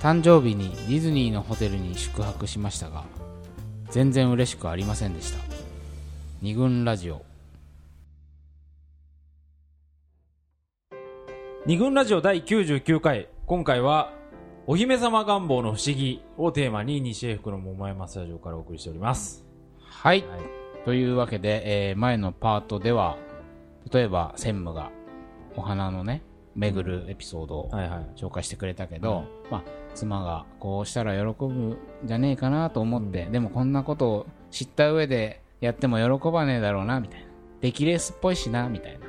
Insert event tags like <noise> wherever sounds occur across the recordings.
誕生日にディズニーのホテルに宿泊しましたが全然嬉しくありませんでした。二軍ラジオ。二軍ラジオ第99回。今回はお姫様願望の不思議をテーマに西英福の桃山スタジオからお送りしております。はい、はい。というわけで、えー前のパートでは例えば専務がお花のね巡るエピソードを紹介してくれたけど、まあ、妻がこうしたら喜ぶんじゃねえかなと思って、でもこんなことを知った上でやっても喜ばねえだろうなみたいな。出来レースっぽいしなみたいな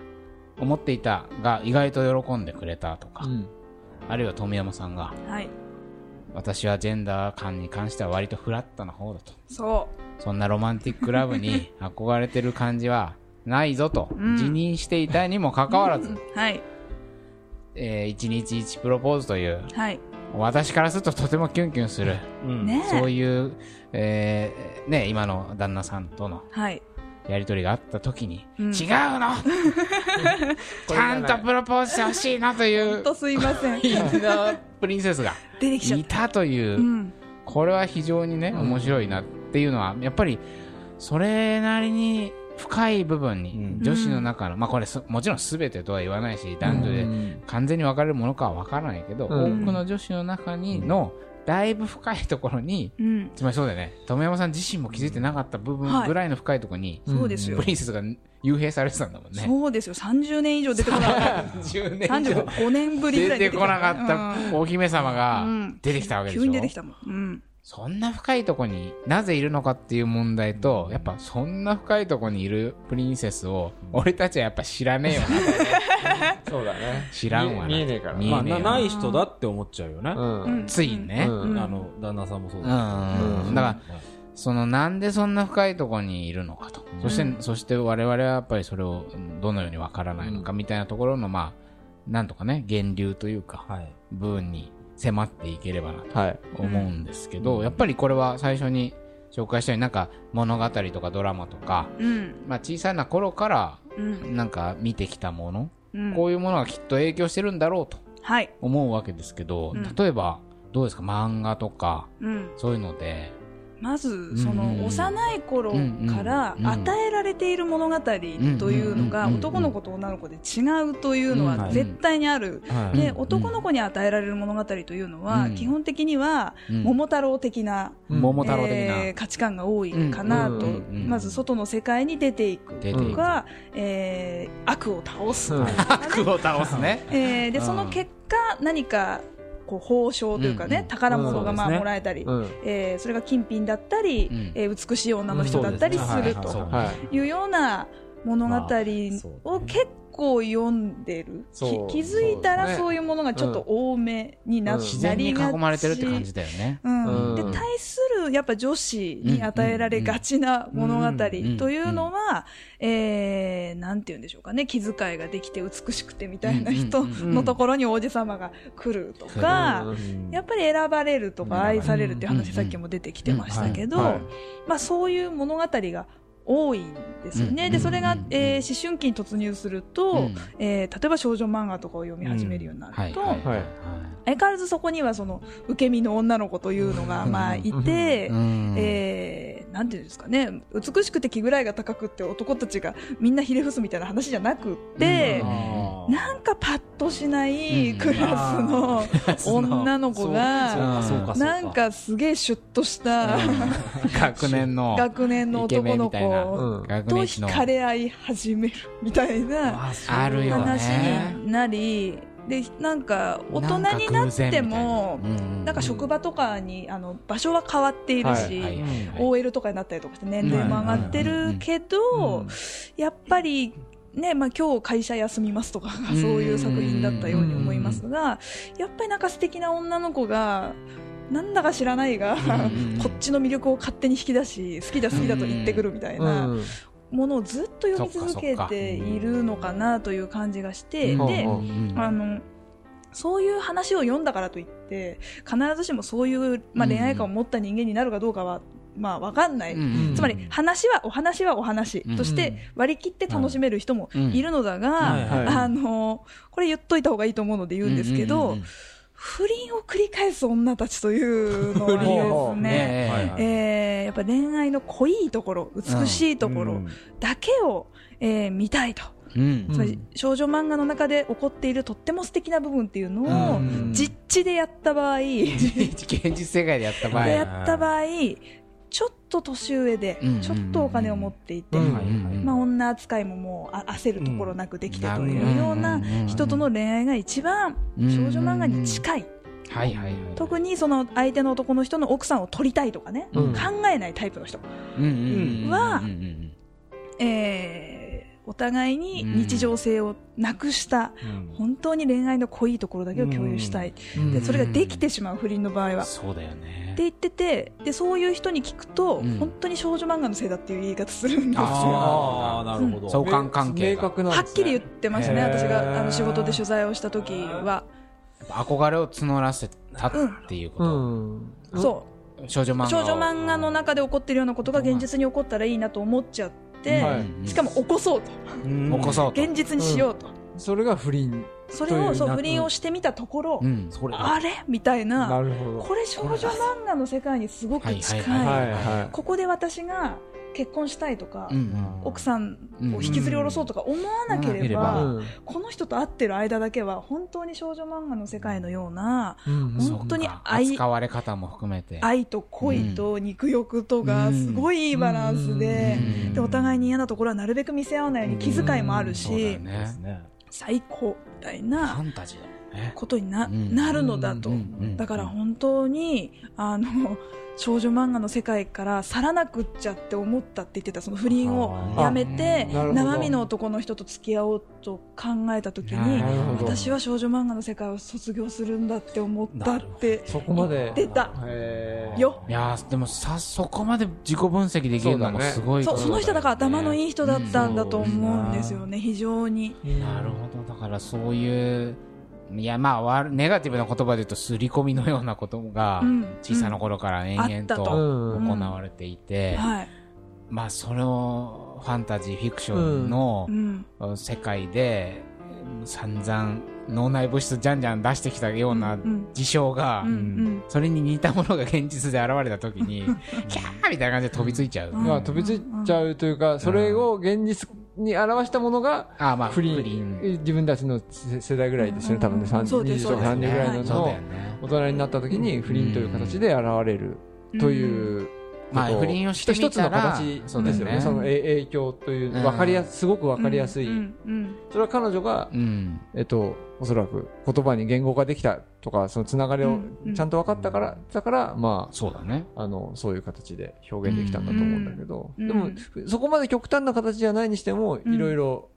思っていたが意外と喜んでくれたとか、あるいは富山さんがはい。私はジェンダー感に関しては割とフラットな方だと。そそんなロマンティックラブに <laughs> 憧れてる感じはないぞとうん。辞任していたにもかかわらず、うはい。えー一日一プロポーズというはい私からするととてもキュンキュンする。うん。ねそういう、えーね、今の旦那さんとのはい。やり取りがあった時に、うん。違うの！<laughs> ちゃんとプロポーズしてほしいなというほんとすいません。プリンセスが出てきちゃっいたたという、うん。これは非常にね、面白いなっていうのはやっぱりそれなりに深い部分に、うん。女子の中の、まあこれすもちろん全てとは言わないし男女で完全に分かれるものかは分からないけど、うん。多くの女子の中にのだいぶ深いところにうん。つまりそうだよね。富山さん自身も気づいてなかった部分はいぐらいの深いところに、そうですよ。プリンセスが幽閉されてたんだもんね。そうですよ。30年以上出てこなかった。10年以上。35年ぶりぐらいに出てこなかったお姫様がうん。出てきたわけでしょ、急に出てきたもん。うんそんな深いとこになぜいるのかっていう問題とやっぱそんな深いとこにいるプリンセスを俺たちはやっぱ知らねえよな。<laughs> そうだね。知らんわな。見え見えねえから。まあなない人だって思っちゃうよね。うん。うん。ついにね、うん。あの旦那さんもそううだん。うん。だからそのなんでそんな深いところにいるのかと、そしてそして我々はやっぱりそれをどのようにわからないのかみたいなところのまあなんとかね源流というかはい。部分に迫っていければなとはい。思うんですけど、やっぱりこれは最初に紹介したようになんか物語とかドラマとか、うん。まあ、小さな頃からうん。なんか見てきたもの、うん。こういうものがきっと影響してるんだろうとはい。思うわけですけど、うん。例えばどうですか？漫画とかうん。そういうのでまずその幼い頃から与えられている物語というのが男の子と女の子で違うというのうんは絶対にある。はい。でうん男の子に与えられる物語というのはうん基本的にはうん。桃太郎的な桃太郎価値観が多いかなと。まず外の世界に出ていくとかえー悪を倒すうん <laughs> 悪を倒すね。えーでうん。その結果何かこう報奨というかうんうん。ね宝物がまあもらえたりうん。えーそれが金品だったりうん。えー美しい女の人だったりするといいう。ような物語を結構読んでる、気づいたらそういうものがちょっと多めにな,、うん。自然に囲まれてるって感じだよね。うん。うん。で対するやっぱ女子に与えられがちな物語というのは、えーなんて言うんでしょうかね気遣いができて美しくてみたいな人のところに王子様が来るとか、うんやっぱり選ばれるとかうん愛されるっていううん話さっきも出てきてましたけど、まあ、そういう物語が多いんですよね、うんでそれがうん、えー思春期に突入すると、うん。えー例えば少女漫画とかを読み始めるようになると、相変わらずそこにはその受け身の女の子というのがまあいて、うん。えーなんていうんですかね。美しくて気ぐらいが高くって男たちがみんなひれ伏すみたいな話じゃなくって、あー。なんかパッとしないうんクラスの <laughs> 女の子が、なんかすげえシュッとした、<laughs> 学年の学年の男のイケメンみたいな子うん。と惹かれ合い始めるみたいな話ね。になりでなんか大人になってもなんか職場とかにあの場所は変わっているし、OL とかになったりとかして年齢も上がってるけど、やっぱり、ねまあ、今日会社休みますとかがそういう作品だったように思いますがやっぱりなんか素敵な女の子がなんだか知らないがうんこっちの魅力を勝手に引き出し好きだ好きだと言ってくるみたいなうんものをずっと読み続けているのかなという感じがしてうん。でうんあのそういう話を読んだからといって必ずしもそういう、まあ、恋愛観を持った人間になるかどうかは、まあ、分かんない、うんつまり話はお話はお話として割り切って楽しめる人もいるのだが、あのこれ言っといた方がいいと思うので言うんですけど、不倫を繰り返す女たちというのはです不ね、<laughs> え。ーやっぱ恋愛の濃いところ、美しいところうん。だけを、えー見たいと。うん。つまり少女漫画の中で起こっているとっても素敵な部分っていうのをうん。実地でやった場合、<laughs> 現実世界でやった場合。でやった場合、ちょっと年上でうん、ちょっとお金を持っていて、まあ、女扱いももうあ焦るところなくできてとうんいうような人との恋愛が一番少女漫画に近い。はいはいはい。特にその相手の男の人の奥さんを取りたいとかね、うん。考えないタイプの人、うんうんうんはうんうんえーお互いに日常性をなくした、うん。本当に恋愛の濃いところだけを共有したい、うん。でそれができてしまう不倫の場合は。そうだよね。って言っててでそういう人に聞くと、うん。本当に少女漫画のせいだっていう言い方するんですよ。ああなるほど。相関関係が。ね。はっきり言ってましたね、私があの仕事で取材をした時は。憧れを募らせたっていうこうと、ん。そう。少女漫画を。少女漫画の中で起こっているようなことが現実に起こったらいいなと思っちゃっしかも起こそうと。うん。起こそうと。現実にしようと、それが不倫それをそう不倫をしてみたところ、うん。それあれ？みたいな。なるほど。これ少女漫画の世界にすごく近い,、はいはいはここで私が結婚したいとか、うん。奥さんを引きずり下ろそうとか思わなければ、いうん。この人と会ってる間だけは本当に少女漫画の世界のようなうん。本当に愛扱われ方も含めて。愛と恋と肉欲とがすごいいいバランスで,、うん。でお互いに嫌なところはなるべく見せ合わないように気遣いもあるし、ね。最高みたいフなァンタジーことにな,、うん。なるのだと、だから本当にあの少女漫画の世界から去らなくっちゃって思ったって言ってたその不倫をやめて生身の男の人と付き合おうと考えた時に私は少女漫画の世界を卒業するんだって思ったってそこまで。言ってた。よ。いやーでもさそこまで自己分析できるのもすごいそうその人だから頭のいいい人だったんだと思うんですよね非常に。なるほど。だからそういういやまあわネガティブな言葉で言うと刷り込みのようなことがうん小さな頃から延々と行われていて、はいまあそれをファンタジーフィクションのうん。世界で散々脳内物質じゃんじゃん出してきたようなうん事象が、それに似たものが現実で現れた時に <laughs> キャーみたいな感じで飛びついちゃう、飛びついちゃうというかそれを現実に表したものがああまあ不倫不倫自分たちの世世代ぐらいですよね多分ね。うんそうです。20とか30ぐらいの大人になった時に不倫という形で現れるというまあ不倫を。してみ一つのたら形そうだよねですよね。そのえ影響といううん。分かりやすすごく分かりやすい。うんうんそれは彼女がうん。えっとおそらく言葉に言語化できたとかそのつながりをちゃんと分かったからだからまあそうだね。あのそういう形で表現できたんだと思うんだけど、うんでも、そこまで極端な形じゃないにしても、うん。いろいろ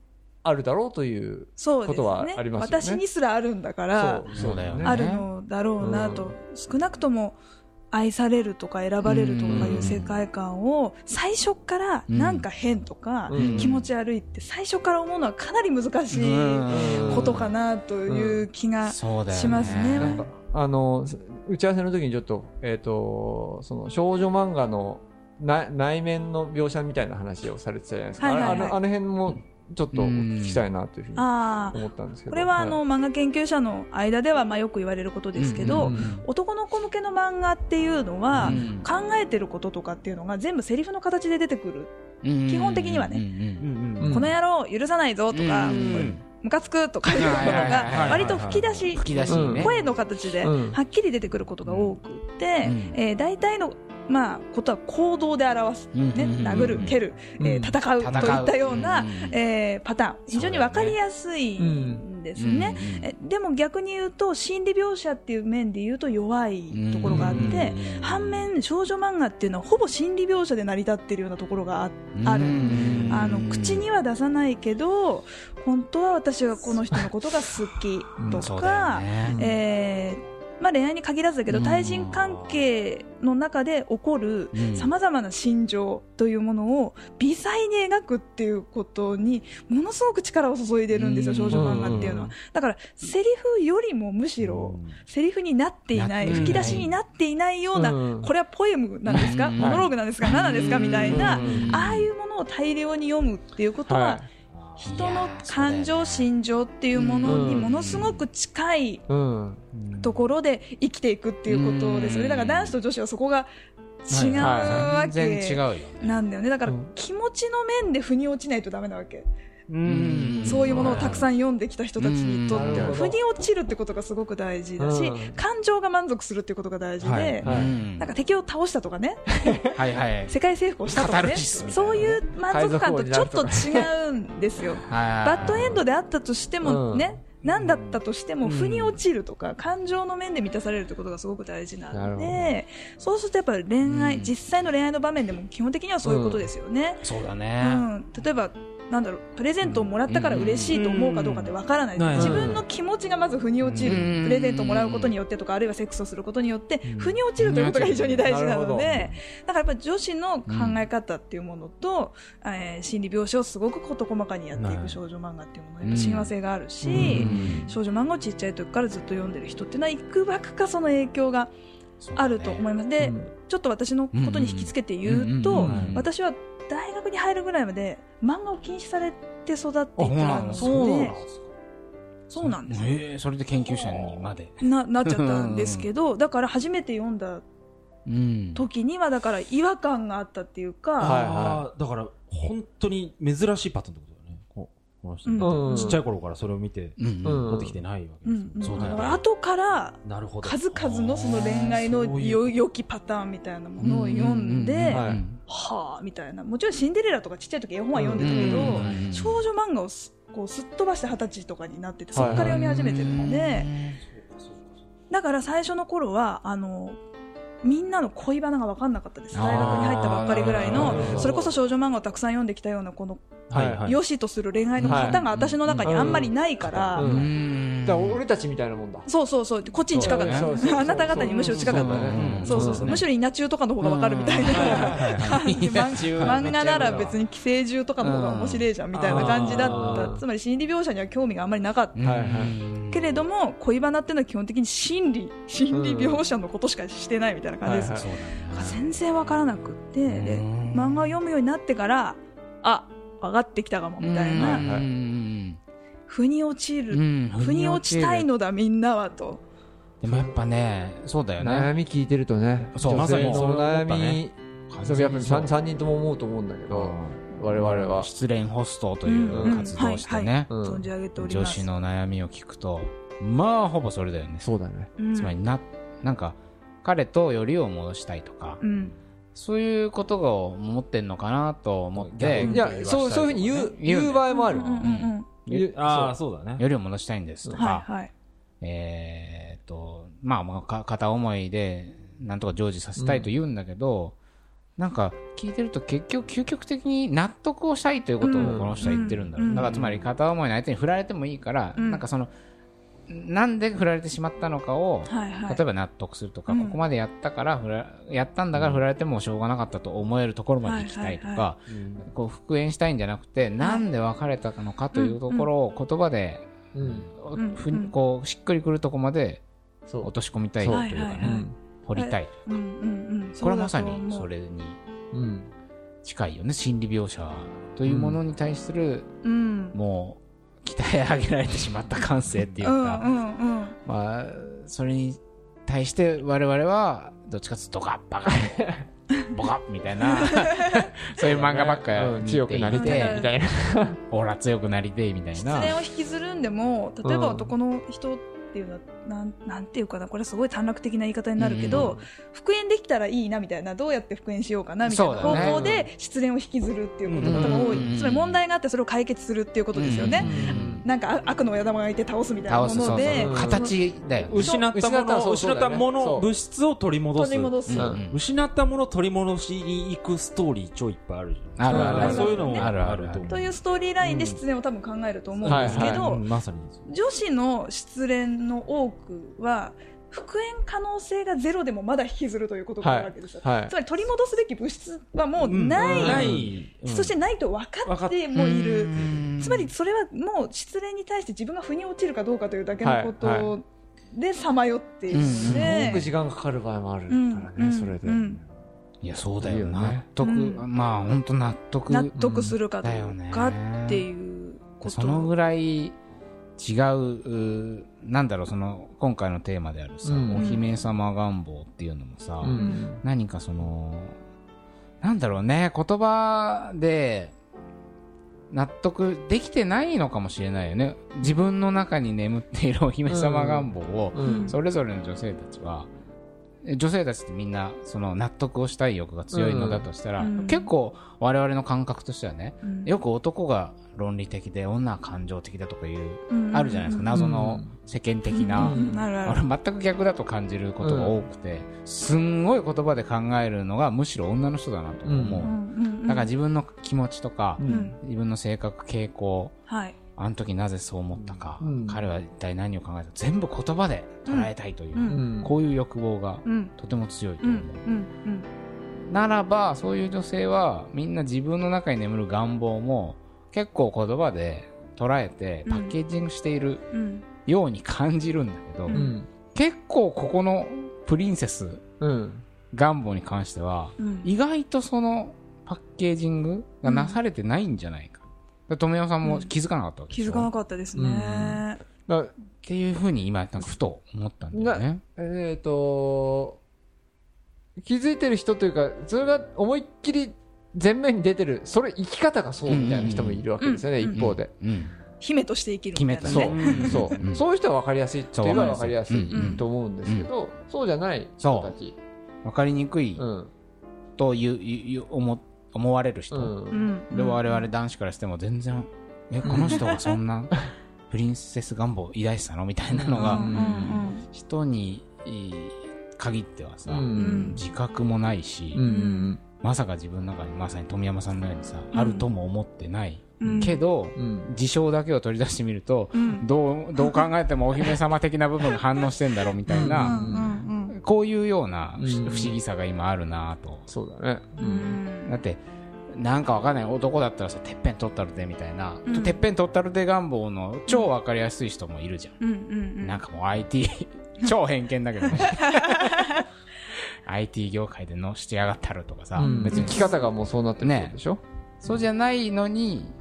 あるだろうという、ことはねありますよね。私にすらあるんだからそうだよね。あるのだろうなと、少なくとも愛されるとか選ばれるとかいう世界観を最初からなんか変とかうん。気持ち悪いって最初から思うのはかなり難しいうん。ことかなという気がしますね。あの、打ち合わせの時にちょっと、えっ、と、その少女漫画のな内面の描写みたいな話をされてたじゃないですか。はいはいはい。あのあの辺もちょっとお聞きしたいなというふうに思ったんですけど。これはあの、漫画研究者の間ではまあよく言われることですけど、うんうん男の子向けの漫画っていうのは、うん考えてることとかっていうのが全部セリフの形で出てくる、うん基本的にはね。うんうんうんこの野郎許さないぞとか、うんムカつくとかいうものはいはいはいがはい割と吹き出し声の形でうん。はっきり出てくることが多くって、うん。えー大体の、まあ、ことは行動で表す、ね、うん殴る、蹴る、えーうん戦うといったような、うんえーパターン。非常に分かりやすいんですね。でも逆に言うと心理描写っていう面で言うと弱いところがあって、うん反面少女漫画っていうのはほぼ心理描写で成り立っているようなところがあある。うんあの口には出さないけど本当は私はこの人のことが好きとか、ね。えーまあ、恋愛に限らずだけどうん。対人関係の中で起こるうん。さまざまな心情というものを微細に描くっていうことにものすごく力を注いでるんですようん。少女漫画っていうのは。だからセリフよりもむしろセリフになっていない吹き出しになっていないようなうん。これはポエムなんですか？うん。モノローグなんですか？何なんですか？みたいなうん。ああいうものを大量に読むっていうことは、は人の感情、心情っていうものにうんものすごく近いうん。ところで生きていくっていうことですよね。だから男子と女子はそこが違うわけなんだよね。だからうん気持ちの面で腑に落ちないとダメなわけ。うん。そういうものをたくさん読んできた人たちにとっては、うん。腑に落ちるってことがすごく大事だしうん、感情が満足するっていうことが大事はい。で、なんか敵を倒したとかね、<laughs> 世界征服をしたとかね、そういう満足感とちょっと違うんですよ。<laughs> ババッドエンドであったとしてもね、何だったとしても、うん。腑に落ちるとか、感情の面で満たされるってことがすごく大事なので、そうするとやっぱり恋愛、うん。実際の恋愛の場面でも基本的にはそういうことですよね。うそうだね。ん、例えばなんだろうプレゼントをもらったから嬉しいと思うかどうかってわからない、うん自分の気持ちがまず腑に落ちる、うん。プレゼントをもらうことによってとかあるいはセックスをすることによって、うん。腑に落ちるということが非常に大事なのでだからやっぱり女子の考え方っていうものと、えー心理描写をすごく事細かにやっていはいく少女漫画っていうものはやっぱ親和性があるし、うん。少女漫画をちっちゃい時からずっと読んでる人っていうのはいくばくかその影響があると思います。で、うん。ちょっと私のことに引きつけて言うと、うんうんうん。私は大学に入るぐらいまで漫画を禁止されて育っていたのでそうなんですそうなんですええそれで研究者にまで。な <laughs> なっちゃったんですけどだから初めて読んだうん。時にはだから違和感があったっていうか、はいああ、だから、本当に珍しいパターンってこと。ここの人、うんちっちゃい頃からそれを見て、持ってきてないわけですよ。うんうん。そうだよね。から後から。数々のその恋愛のよ良きパターンみたいなものを読んで、うううはい。はあみたいな。もちろんシンデレラとかちっちゃい時絵本は読んでたけど、うん少女漫画をすこうすっ飛ばして二十歳とかになっててそこから読み始めてるので、だから最初の頃はあのみんなの恋バナが分かんなかったです。大学に入ったばっかりぐらいあのーそれこそ少女漫画をたくさん読んできたようなこのはいはい。良しとする恋愛の型が私の中にあんまりないから、うん。うん。だ俺たちみたいなもんだ。そうそうそう。こっちに近かった。そうそうそう。あなた方にむしろ近かった。そうそう。そうむしろ稲中とかの方が分かるみたいな。感じ漫漫画なら別に寄生獣とかの方が面白いじゃんみたいな感じだった。つまり心理描写には興味があんまりなかった。うんはいはい。けれども恋バナっていうのは基本的に心理。心理描写のことしかしてないみたいな感じです。全然わからなくって漫画を読むようになってからあ分かってきたかもみたいな、うんうん腑に落ちる、うん。腑に落ちたいのだみんなはと。でもやっぱねそうだよね。悩み聞いてるとね、そう。女性のまさにそれ悩み、それやっぱり 3, 人とも思うと思うんだけど、我々は。失恋ホストという活動をしてね。うん存じ上げております。女子の悩みを聞くとまあほぼそれだよね。そうだね。うん。つまりななんか彼とよりを戻したいとかうん。そういうことを思ってんのかなと思って。うんいや、そう、そういうふうに言う、言う言う場合もある。うん。うんうん。ああ、そそうだね。よりを戻したいんですとか、はいはい。えーっと、まあまあか、片思いで、なんとか成就させたいと言うんだけど、なんか、聞いてると結局、究極的に納得をしたいということをうんこの人は言ってるんだろう。うん。だから、つまり片思いの相手に振られてもいいから、うん。なんかその、なんで振られてしまったのかを、はいはい。例えば納得するとか、うん。ここまでやったから振ら、やったんだから振られてもしょうがなかったと思えるところまで行きたいとか、はいはこう復縁したいんじゃなくて、なんで別れたのかというところを言葉で、こうしっくりくるとこまで落。とし込みたいというかね、はいはいはいうん。掘りたい、うんうんうん。これはまさにそれにうん。近いよね心理描写というものに対する、うん。もう鍛え上げられてしまった感性っていうか、うんうんうん。まあそれに対して我々はどっちかというとドカッバカボカッみたいな <laughs> そういう漫画ばっかうん。見て強くなりてえ、みたいな。ほら強くなりてえみたいな。失恋を引きずるんでも例えばうん男の人っていうのはなんなんていうかなこれすごい短絡的な言い方になるけど、復縁できたらいいなみたいなどうやって復縁しようかなみたいな方法で失恋を引きずるっていうことが多分多い、うんつまり問題があってそれを解決するっていうことですよね、なんかあ悪の親玉がいて倒すみたいなもので。形だよね。失ったもの、失ったもの、物質を取り戻す。取り戻す、うん。うん失ったものを取り戻しに行くストーリー超いっぱいあるじゃん。あるあるそういうのもあるあると思う。というストーリーラインで失恋を多分考えると思うんですけど、女子の失恋の多くは復縁可能性がゼロでもまだ引きずるということがあるわけですよ、はい。つ。まり取り戻すべき物質はもうない、うんそしてないと分かってもいる、うん。つまりそれはもう失恋に対して自分が腑に落ちるかどうかというだけのことはい。はでさまよっているのすごで、く時間かかる場合もあるからうん。ね、それで。う。ん。いやそうだよね。納得、うん。まあ本当納得納得するかどだよねうかっていうこと。そのぐらい違うなんだろうその今回のテーマであるさ、うん。お姫様願望っていうのもさ、うん。何かそのなんだろうね言葉で納得できてないのかもしれないよね。自分の中に眠っているお姫様願望を、うん。それぞれの女性たちは女性たちってみんなその納得をしたい欲が強いのだとしたら、うん。結構我々の感覚としてはねうん。よく男が論理的で女は感情的だとかいう、うん。あるじゃないですか。謎の世間的な、うん。あ全く逆だと感じることが多くて、すんごい言葉で考えるのがむしろ女の人だなと思う、うん。うん。うん。うん。だから自分の気持ちとか、うん。自分の性格傾向はい。あの時なぜそう思ったか、うん。彼は一体何を考えたか全部言葉で捉えたいという、うん。うん。こういう欲望がうん。とても強いとう。ん。思う、うん。ならばそういう女性はみんな自分の中に眠る願望も結構言葉で捉えてパッケージングしているうん。ように感じるんだけど、ううん。ん結構ここのプリンセスうん。願望に関してはうん。意外とそのパッケージングがなされてないんじゃないか。で富山さんも気づかなかったわけでしょ、気づかなかったですね。だっていうふうに今なんかふと思ったんだよね。えっ、と気づいてる人というかそれが思いっきり前面に出てるそれ生き方がそうみたいな人もいるわけですよね、うん一方で、うん。姫として生きるみたいなそうね。そう、うんそういう人は分かりやすいって言えば分かりやすいうんと思うんですけど、そうじゃない人たち。わかりにくいうん。という、いう思思われる人。うん。うんで我々男子からしても全然、え、この人がそんな <laughs> プリンセス願望抱いてたのみたいなのが、うんうん人にいい限ってはさ、うん自覚もないし、うんまさか自分の中にまさに富山さんのようにさ、うん。あるとも思ってない。うん。けど、うん。事象だけを取り出してみると、うん。どう、どう考えてもお姫様的な部分が反応してんだろうみたいな、こういうような不,、思議さが今あるなと。そうだね。だって、なんかわかんない。男だったらさ、てっぺん取ったるでみたいな、うん。てっぺん取ったるで願望の超わかりやすい人もいるじゃん。うん。うんうんなんかもう IT、超偏見だけどね。<laughs> IT 業界でのしてやがったるとかさ、うん。別に生き方がもうそうなってるでしょ、そうじゃないのに、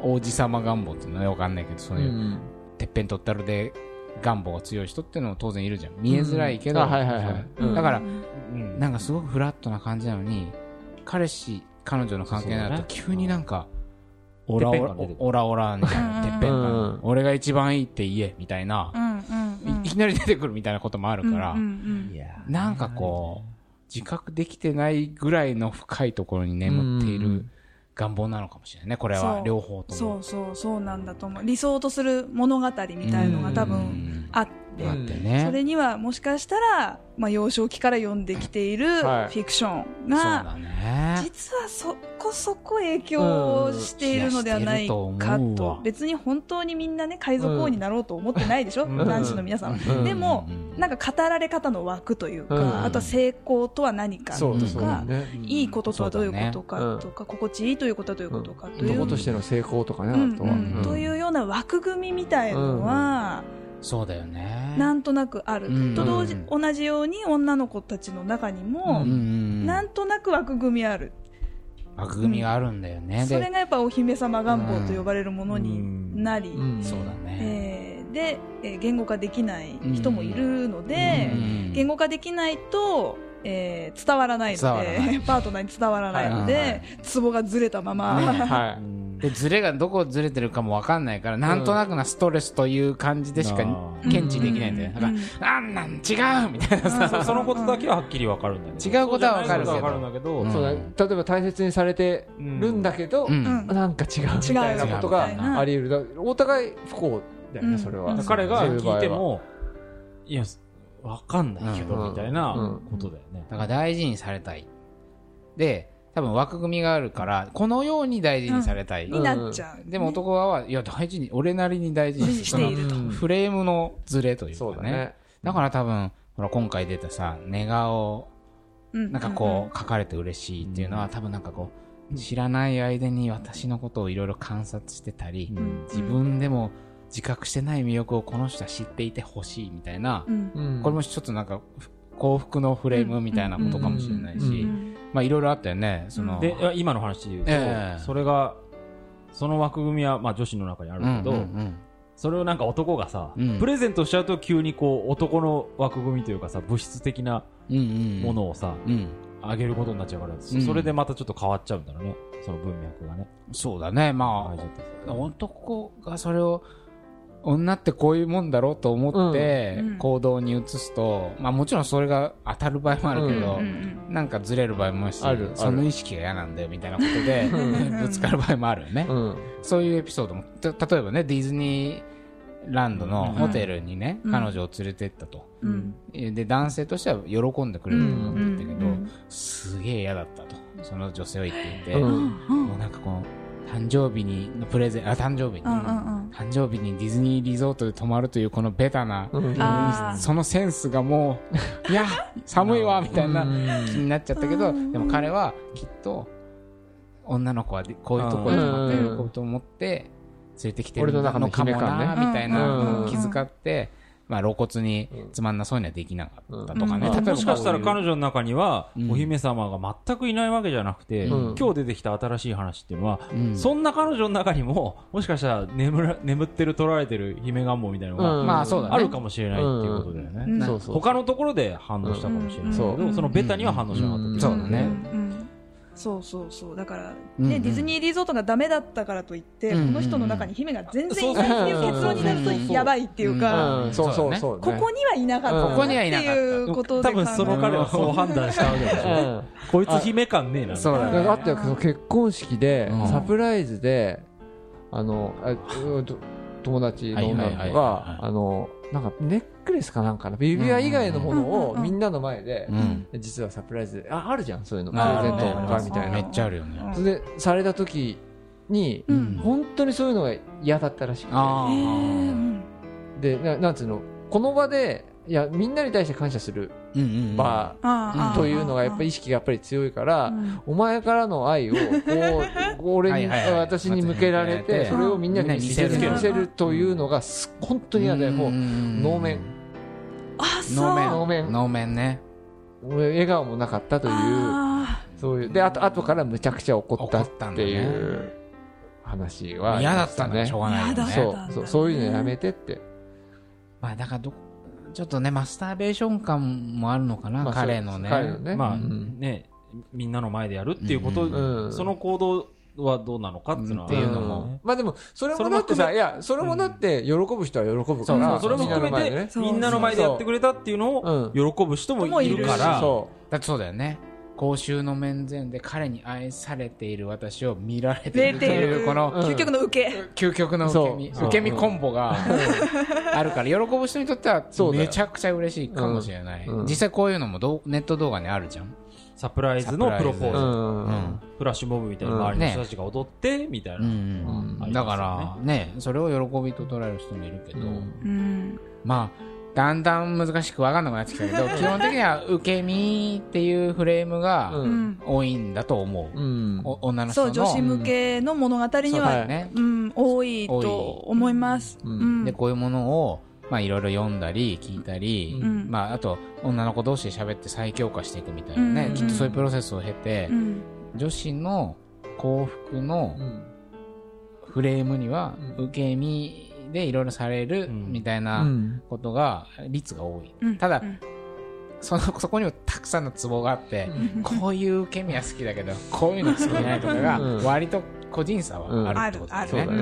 王子様願望っていうのはわかんないけど、そういう、ん。てっぺん取ったるで願望が強い人っていうのも当然いるじゃん。見えづらいけど、あはいはいはい。うんだから、うん。うんなんかすごくフラットな感じなのに、彼氏、彼女の関係になると急になんか、オラオラオラオラみたいな、うん。てっぺんがうん、俺が一番いいって言え、みたいなきなり出てくるみたいなこともあるからうん、うんいやなんかこう、自覚できてないぐらいの深いところに眠っている願望なのかもしれないね、これは両方とも。そうそうそうなんだと思う。理想とする物語みたいのが多う分ん。あってあってね。それにはもしかしたら、まあ、幼少期から読んできているフはい。ィクションそうが、だね。実はそこそこ影響しているのではないかと。別に本当にみんなね海賊王になろうと思ってないでしょ、うん。男子の皆さん、うん。でもうん。なんか語られ方の枠というか、うん。あとは成功とは何かとか、ね。いいこととはどういうことかとか、心地いいということはどういうことかという、男としての成功とかね、うん。あとは、うん。というような枠組みみたいのは、そうだよね。なんとなくある、うん。と同時同じように女の子たちの中にも、うんうんなんとなく枠組みある、枠組みがあるんだよね。それで、がやっぱお姫様願望と呼ばれるものになり、うん。そうだね。えーで、えー言語化できない人もいるので、うん。言語化できないと、えー伝わらないので <laughs> パートナーに伝わらないので、はいはいはツボがずれたまま、ねは <laughs> で、ズレがどこずれてるかもわかんないから、なんとなくなストレスという感じでしか検知できないんだよ。だから、あんなん違うみたいなさ、そそのことだけははっきりわかるんだけど違うことはわかるんだけど、うん。そうだね例えば大切にされてるんだけど、なんか違うみたいなことがあり得る。お互い不幸だよね、うんそれは、うん。彼が聞いても、いや、わかんないけど、うん。みたいなうんことだよね。だから大事にされたい。で、多分枠組みがあるから、このように大事にされたい。になっちゃう、でも男側は、いや、大事に、俺なりに大事にしていると。フレームのズレというかね。そうだね。だから多分、ほら、今回出たさ、寝顔、うん。なんかこう、書かれて嬉しいっていうのは、多分なんかこう、知らない間に私のことをいろいろ観察してたり、うん。自分でも自覚してない魅力をこの人は知っていてほしいみたいな、これもちょっとなんか、ふ幸福のフレームみたいなことかもしれないし、うん。うんまあいろいろあったよね、その、で、今の話で言うと、ええ。それが、その枠組みは、まあ女子の中にあるけど、うんうんそれをなんか男がさ、うん。プレゼントしちゃうと急にこう男の枠組みというかさ、物質的なうんうんものをさ、うん。あげることになっちゃうから、そうん。それでまたちょっと変わっちゃうんだろうね。その文脈がね。そうだね。まあ男がそれを女ってこういうもんだろうと思ってうん。行動に移すと、まあもちろんそれが当たる場合もあるけど、うん。うん。なんかずれる場合もあるしその意識が嫌なんだよみたいなことでぶつかる場合もあるよね、うん。そういうエピソードも。た例えばねディズニーランドのホテルにね、うん。彼女を連れてったと、うん。で男性としては喜んでくれると思ってたけど、うん。すげえ嫌だったと。その女性は言っていて、うん。もうなんかこの誕生日にのプレゼンあ誕生日に、うんうんうん。誕生日にディズニーリゾートで泊まるというこのベタな、うん。そのセンスがもう <laughs> いや寒いわみたいなうん。気になっちゃったけど、うん。でも彼はきっと女の子はでこういうところで泊まって喜ぶと思って連れてきてる俺の中ののかもなみたいな気遣って、まあ、露骨につまんなそうにはできなかったとかね、うん。例えばもしかしたら彼女の中には、うんお姫様が全くいないわけじゃなくて、うん。今日出てきた新しい話っていうのは、うん。そんな彼女の中にも、もしかしたら眠ら眠ってる、取られてる姫願望みたいなのが、うん。まあそうだね。あるかもしれないっていうことだよね。うん。そうそう他のところで反応したかもしれないけど、うん。そのベタには反応しなかったっていそうだね。うんそうそうそう。だから、うんねディズニーリゾートがダメだったからといって、うんこの人の中に姫が全然いないっていう結論になるとやばいっていうか、うん。そうそうそうここにはいなかったここにはいってなかったいうことで多分その彼はそう判断したわけでしょ。うん。こいつ姫感ねえな。そうだね。だからあってその結婚式でうん。サプライズであのあ友達の女の子はいはいはいはいがあのなんかネックレスかなんかな指輪以外のものをみんなの前でうん。実はサプライズ。でああるじゃんそういうの。プあるレゼントね。がみたいな。めっちゃあるよね。うん。それでされた時にうん。本当にそういうのが嫌だったらしくて。でななんつうの？この場でいやみんなに対して感謝する場というのがやっぱり意識がやっぱり強いから、うん。お前からの愛をこう <laughs> 俺にはいはいはい。私に向けられてうんそれをみんなに見せる見見せるというのがす本当に嫌でもう能面。能面。能面。能面ね。俺笑顔もなかったというあそういう。であと後からむちゃくちゃ怒った怒っていう話はあり嫌だったんだしょうがないよね。嫌だそうだそうそういうのやめてって。まあだからどちょっとねマスターベーション感もあるのかな、まあ彼のね。彼のね。まあうん。ね、みんなの前でやるっていうこと、うん。その行動はどうなのかっていうのは、っていうのもん。まあでもそれももだってさいやそれもだって喜ぶ人は喜ぶからそれも含めて、みんなの前でやってくれたっていうのをう。ん。喜ぶ人もいるから、そだってそうだよね公衆の面前で彼に愛されている私を見られているというこのうん。究極の受け。究極の受け身受け身コンボがあるから喜ぶ人にとってはめちゃくちゃ嬉しいかもしれない、実際こういうのもどうネット動画にあるじゃん。サプライズのプロポーズ、ううん。んフラッシュモブみたいな周りの人たちが踊って、みたいな、だからね。それを喜びと捉える人もいるけど、まあだんだん難しく分かんなくなってきたけど基本的には受け身っていうフレームが多いんだと思う、うん。お女の人の。そう女子向けの物語にはよねうん多いと思います。うん。うん。でこういうものをまあいろいろ読んだり聞いたり、うん。まあ、あと女の子同士で喋って再強化していくみたいなね、うん。きっとそういうプロセスを経て、うん。女子の幸福のうん。フレームにはうん。受け身でいろいろされるうん。みたいなうん。ことが率が多い、うん。ただうん。そのそこにもたくさんのツボがあって、うん。こういう受け身は好きだけどこういうの好きじゃないとかがうん。割と個人差はあるってことだよそうだね。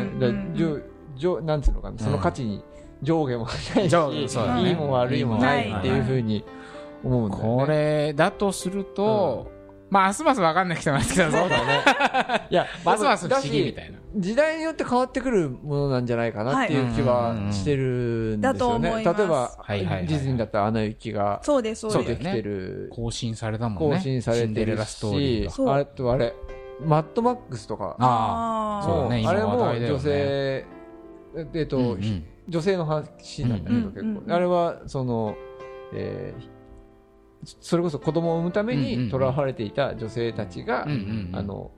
なんつうのかなその価値に上下もないし上下そうだね。いいも悪いもないっていうふうに思うんだよね。これだとすると、まあ、ますます分かんない人がなってきたぞ。<laughs> いやますます不思議みたいな。時代によって変わってくるものなんじゃないかなっていう気はしてるんですよね。例えば、はいはいはいディズニーだったらアナ雪がそうですそうできてる、更新されたもんね。更新されてるしが。、そうあれとあれ、マッドマックスとか、ああ、そうだね、今あれも。女性、えっと、うんうん女性の話なんだけど、うん結構、うんうんあれはその、えーそれこそ子供を産むために囚われていた女性たちが、あの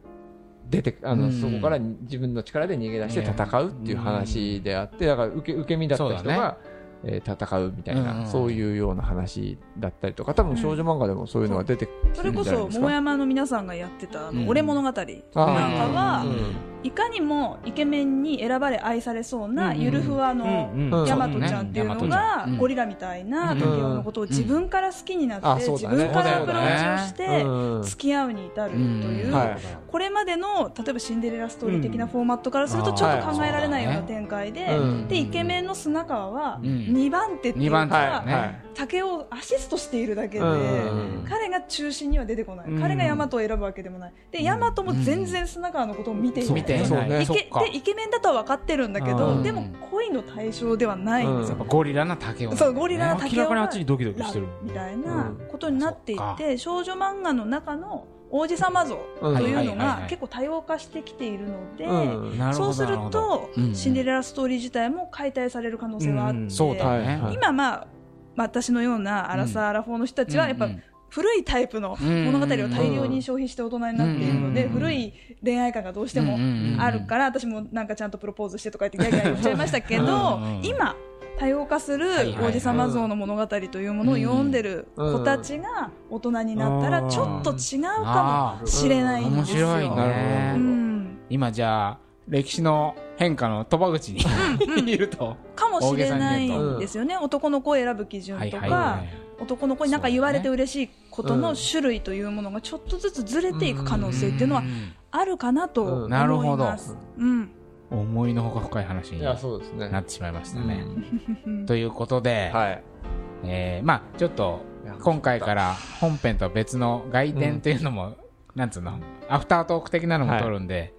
出てあの、うんそこから自分の力で逃げ出して戦うっていう話であってだから受け受け身だった人が、えー戦うみたいな、そういうような話だったりとか多分少女漫画でもそういうのが出てくそれこそるんじゃないですか？桃山の皆さんがやってた俺物語なんかあはいかにもイケメンに選ばれ愛されそうなゆるふわのうんうん。うんヤマトちゃんっていうのがゴリラみたいなうん竹雄のことを自分から好きになって自分からアプローチをしてうん。付き合うに至るというはいこれまでの例えばシンデレラストーリー的なフォーマットからするとうん。ちょっと考えられないような展開でうん。でイケメンの砂川はうん。2番手っていうか竹をアシストしているだけでうん。彼が中心には出てこない。うん。彼が大和を選ぶわけでもない。で大和も全然砂川のことを見ていない。見ていないそうね。イケでイケメンだとは分かってるんだけうん。どでも恋の対象ではないんですよ。やっぱゴリラな竹をそうゴリラな明竹雄がらかにあっちにドキドキしてる。みたいなことになっていて少女漫画の中の王子様像うん。というのが結構多様化してきているので、そうすると、うん。シンデレラストーリー自体も解体される可能性はあって、うん。そうだね、はい。今まあ私のようなアラサー・アラフォーの人たちはやっぱうんうん古いタイプの物語を大量に消費して大人になっているので、うん古い恋愛観がどうしてもあるから、私もなんかちゃんとプロポーズしてとか言ってギャーギャー言っちゃいましたけど今多様化する王子様像の物語というものを読んでる子たちが大人になったらちょっと違うかもしれないんですよ。面白いね、うん。今じゃあ歴史の変化の鳥羽口にいると、かもしれないんですよね、男の子を選ぶ基準とか、男の子に何か言われて嬉しいことの種類というものがちょっとずつずれていく可能性っていうのはあるかなと思いなるほど。ます。うん。思いのほか深い話になってしまいましたね。うん。<laughs> ということで、はい。えーまあちょっと今回から本編とは別の外伝というのも、なんつうの？アフタートーク的なのも撮るんで、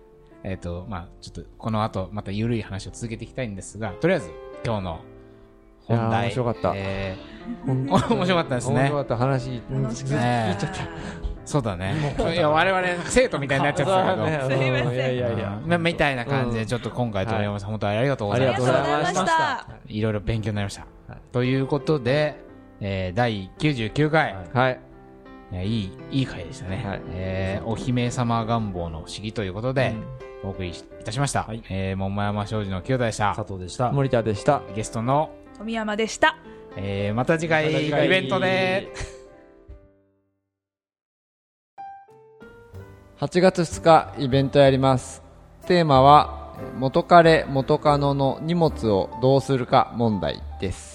えっ、とまあちょっとこの後また緩い話を続けていきたいんですがとりあえず今日の本題。面白かった。え面ー面白かったですね。面白かった話ね聞いちゃった。そうだね。いや我々生徒みたいになっちゃってたけど、ね。すいません。うんいやいやいや。うんみたいな感じで、うん。ちょっと今回、鳥山さん、本当にありがとうごあざいます。りがとうございました。いろいろ勉強になりました。はい。ということで、えー第99回、はい。いやいい、いい回でしたね。はい。えーお姫様願望の不思議ということで、お送りいたしました。はいえー桃山商事の清田でした佐。藤でした森田でしたゲストの、富山でした。えーまた次回、また次回イベントで。<laughs> 8月2日イベントやりますテーマは元彼元カノの荷物をどうするか問題です